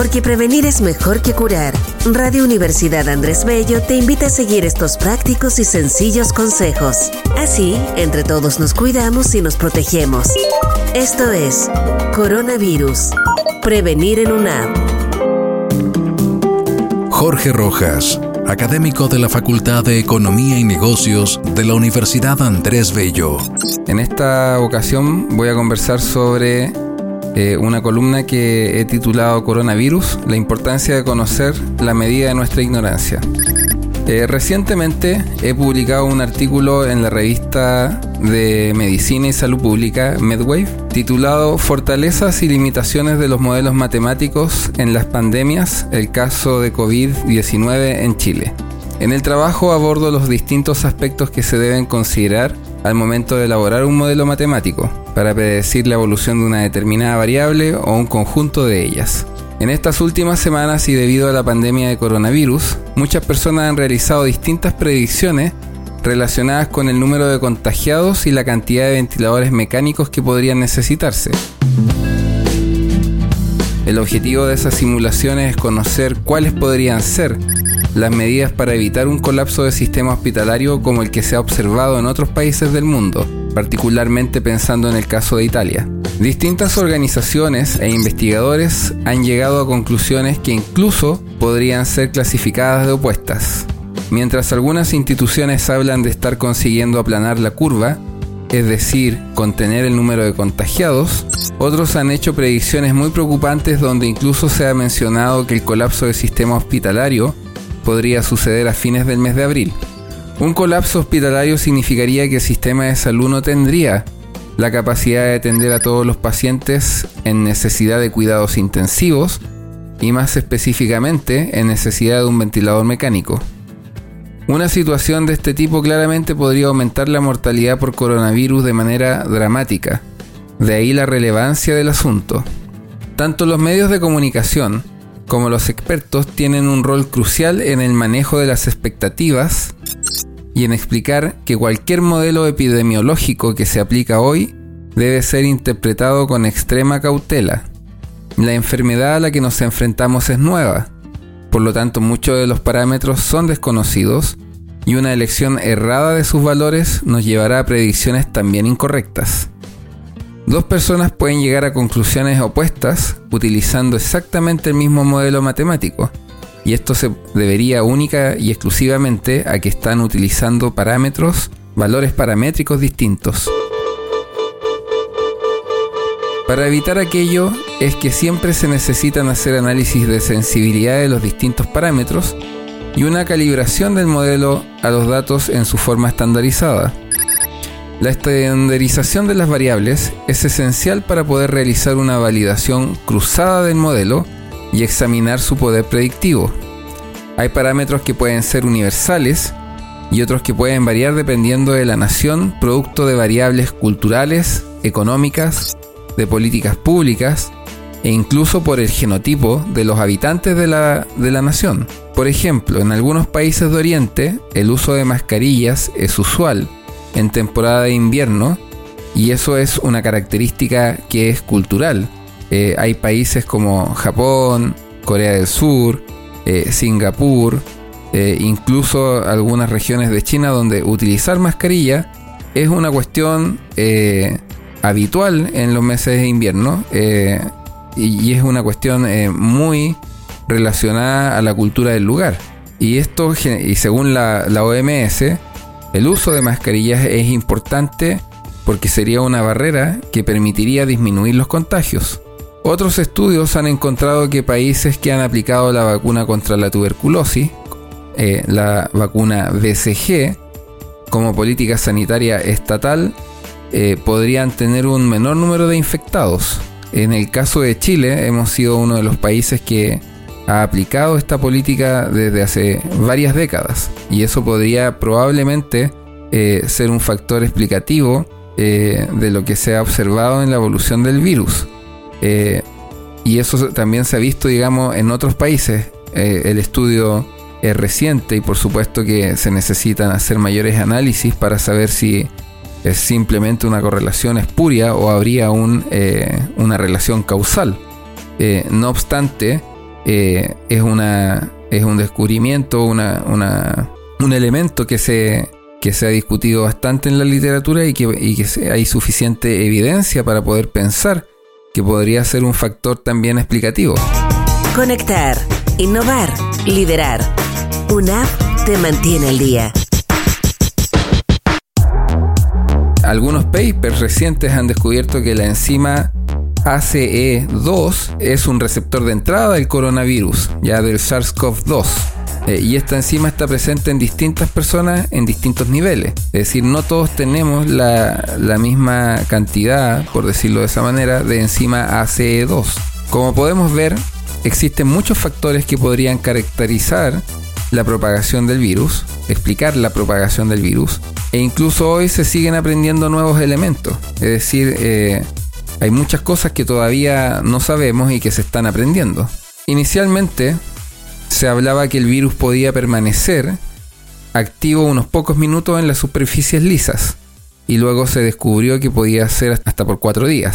Porque prevenir es mejor que curar. Radio Universidad Andrés Bello te invita a seguir estos prácticos y sencillos consejos. Así, entre todos nos cuidamos y nos protegemos. Esto es Coronavirus. Prevenir en UNAM. Jorge Rojas, académico de la Facultad de Economía y Negocios de la Universidad Andrés Bello. En esta ocasión voy a conversar sobre eh, una columna que he titulado Coronavirus, la importancia de conocer la medida de nuestra ignorancia. Eh, recientemente he publicado un artículo en la revista de Medicina y Salud Pública, MedWave, titulado Fortalezas y limitaciones de los modelos matemáticos en las pandemias, el caso de COVID-19 en Chile. En el trabajo abordo los distintos aspectos que se deben considerar al momento de elaborar un modelo matemático para predecir la evolución de una determinada variable o un conjunto de ellas. En estas últimas semanas y debido a la pandemia de coronavirus, muchas personas han realizado distintas predicciones relacionadas con el número de contagiados y la cantidad de ventiladores mecánicos que podrían necesitarse. El objetivo de esas simulaciones es conocer cuáles podrían ser las medidas para evitar un colapso del sistema hospitalario como el que se ha observado en otros países del mundo, particularmente pensando en el caso de Italia. Distintas organizaciones e investigadores han llegado a conclusiones que incluso podrían ser clasificadas de opuestas. Mientras algunas instituciones hablan de estar consiguiendo aplanar la curva, es decir, contener el número de contagiados, otros han hecho predicciones muy preocupantes donde incluso se ha mencionado que el colapso del sistema hospitalario podría suceder a fines del mes de abril. Un colapso hospitalario significaría que el sistema de salud no tendría la capacidad de atender a todos los pacientes en necesidad de cuidados intensivos y más específicamente en necesidad de un ventilador mecánico. Una situación de este tipo claramente podría aumentar la mortalidad por coronavirus de manera dramática, de ahí la relevancia del asunto. Tanto los medios de comunicación como los expertos tienen un rol crucial en el manejo de las expectativas y en explicar que cualquier modelo epidemiológico que se aplica hoy debe ser interpretado con extrema cautela. La enfermedad a la que nos enfrentamos es nueva, por lo tanto muchos de los parámetros son desconocidos y una elección errada de sus valores nos llevará a predicciones también incorrectas. Dos personas pueden llegar a conclusiones opuestas utilizando exactamente el mismo modelo matemático, y esto se debería única y exclusivamente a que están utilizando parámetros, valores paramétricos distintos. Para evitar aquello es que siempre se necesitan hacer análisis de sensibilidad de los distintos parámetros y una calibración del modelo a los datos en su forma estandarizada. La estandarización de las variables es esencial para poder realizar una validación cruzada del modelo y examinar su poder predictivo. Hay parámetros que pueden ser universales y otros que pueden variar dependiendo de la nación, producto de variables culturales, económicas, de políticas públicas e incluso por el genotipo de los habitantes de la, de la nación. Por ejemplo, en algunos países de Oriente el uso de mascarillas es usual, en temporada de invierno y eso es una característica que es cultural. Eh, hay países como Japón, Corea del Sur, eh, Singapur, eh, incluso algunas regiones de China donde utilizar mascarilla es una cuestión habitual en los meses de invierno y, es una cuestión muy relacionada a la cultura del lugar. Y esto, y según la, la OMS, el uso de mascarillas es importante porque sería una barrera que permitiría disminuir los contagios. Otros estudios han encontrado que países que han aplicado la vacuna contra la tuberculosis, eh, la vacuna BCG, como política sanitaria estatal, eh, podrían tener un menor número de infectados. En el caso de Chile, hemos sido uno de los países que ha aplicado esta política desde hace varias décadas y eso podría probablemente eh, ser un factor explicativo eh, de lo que se ha observado en la evolución del virus. Eh, y eso también se ha visto, digamos, en otros países. el estudio es reciente y por supuesto que se necesitan hacer mayores análisis para saber si es simplemente una correlación espuria o habría un, una relación causal. no obstante, eh, es, una, es un descubrimiento, una, una, un elemento que se, que se ha discutido bastante en la literatura y que, y que hay suficiente evidencia para poder pensar que podría ser un factor también explicativo. Conectar, innovar, liderar. Una app te mantiene al día. Algunos papers recientes han descubierto que la enzima ACE2 es un receptor de entrada del coronavirus, ya del SARS-CoV-2. Eh, y esta enzima está presente en distintas personas en distintos niveles. Es decir, no todos tenemos la, misma cantidad, por decirlo de esa manera, de enzima ACE2. Como podemos ver, existen muchos factores que podrían caracterizar la propagación del virus, explicar la propagación del virus, e incluso hoy se siguen aprendiendo nuevos elementos. Es decir, eh, hay muchas cosas que todavía no sabemos y que se están aprendiendo. Inicialmente se hablaba que el virus podía permanecer activo unos pocos minutos en las superficies lisas y luego se descubrió que podía ser hasta por cuatro días.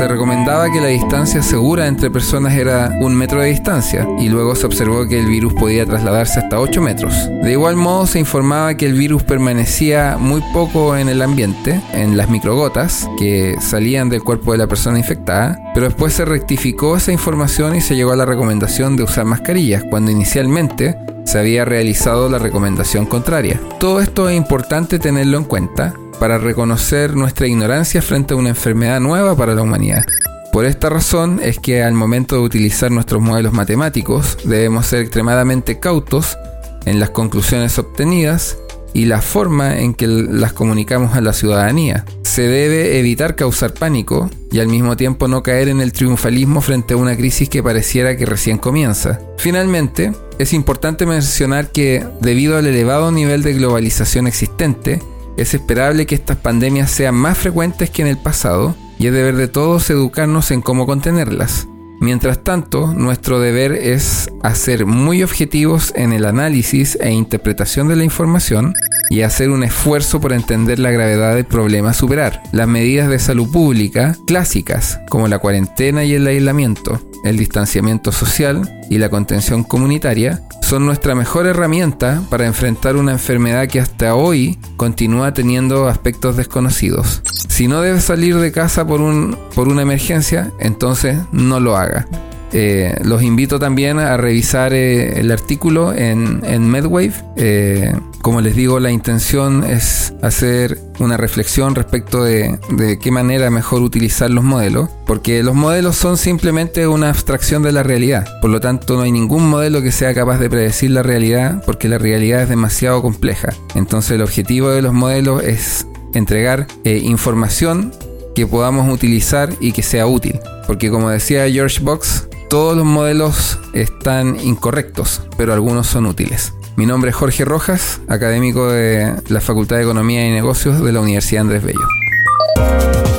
Se recomendaba que la distancia segura entre personas era un metro de distancia y luego se observó que el virus podía trasladarse hasta 8 metros. De igual modo se informaba que el virus permanecía muy poco en el ambiente, en las microgotas que salían del cuerpo de la persona infectada, pero después se rectificó esa información y se llegó a la recomendación de usar mascarillas, cuando inicialmente se había realizado la recomendación contraria. Todo esto es importante tenerlo en cuenta para reconocer nuestra ignorancia frente a una enfermedad nueva para la humanidad. Por esta razón es que al momento de utilizar nuestros modelos matemáticos debemos ser extremadamente cautos en las conclusiones obtenidas y la forma en que las comunicamos a la ciudadanía. Se debe evitar causar pánico y al mismo tiempo no caer en el triunfalismo frente a una crisis que pareciera que recién comienza. Finalmente, es importante mencionar que debido al elevado nivel de globalización existente, es esperable que estas pandemias sean más frecuentes que en el pasado y es deber de todos educarnos en cómo contenerlas. Mientras tanto, nuestro deber es hacer muy objetivos en el análisis e interpretación de la información y hacer un esfuerzo por entender la gravedad del problema a superar. Las medidas de salud pública clásicas, como la cuarentena y el aislamiento, el distanciamiento social y la contención comunitaria, son nuestra mejor herramienta para enfrentar una enfermedad que hasta hoy continúa teniendo aspectos desconocidos. Si no debe salir de casa por, un, por una emergencia, entonces no lo haga. Eh, los invito también a revisar eh, el artículo en, Medwave. Eh, como les digo, la intención es hacer una reflexión respecto de, de, qué manera mejor utilizar los modelos, porque los modelos son simplemente una abstracción de la realidad. Por lo tanto, no hay ningún modelo que sea capaz de predecir la realidad, porque la realidad es demasiado compleja. Entonces, el objetivo de los modelos es entregar información que podamos utilizar y que sea útil. Porque como decía George Box, todos los modelos están incorrectos, pero algunos son útiles. Mi nombre es Jorge Rojas, académico de la Facultad de Economía y Negocios de la Universidad Andrés Bello.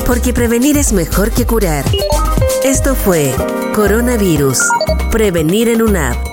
Porque prevenir es mejor que curar. Esto fue Coronavirus. Prevenir en una app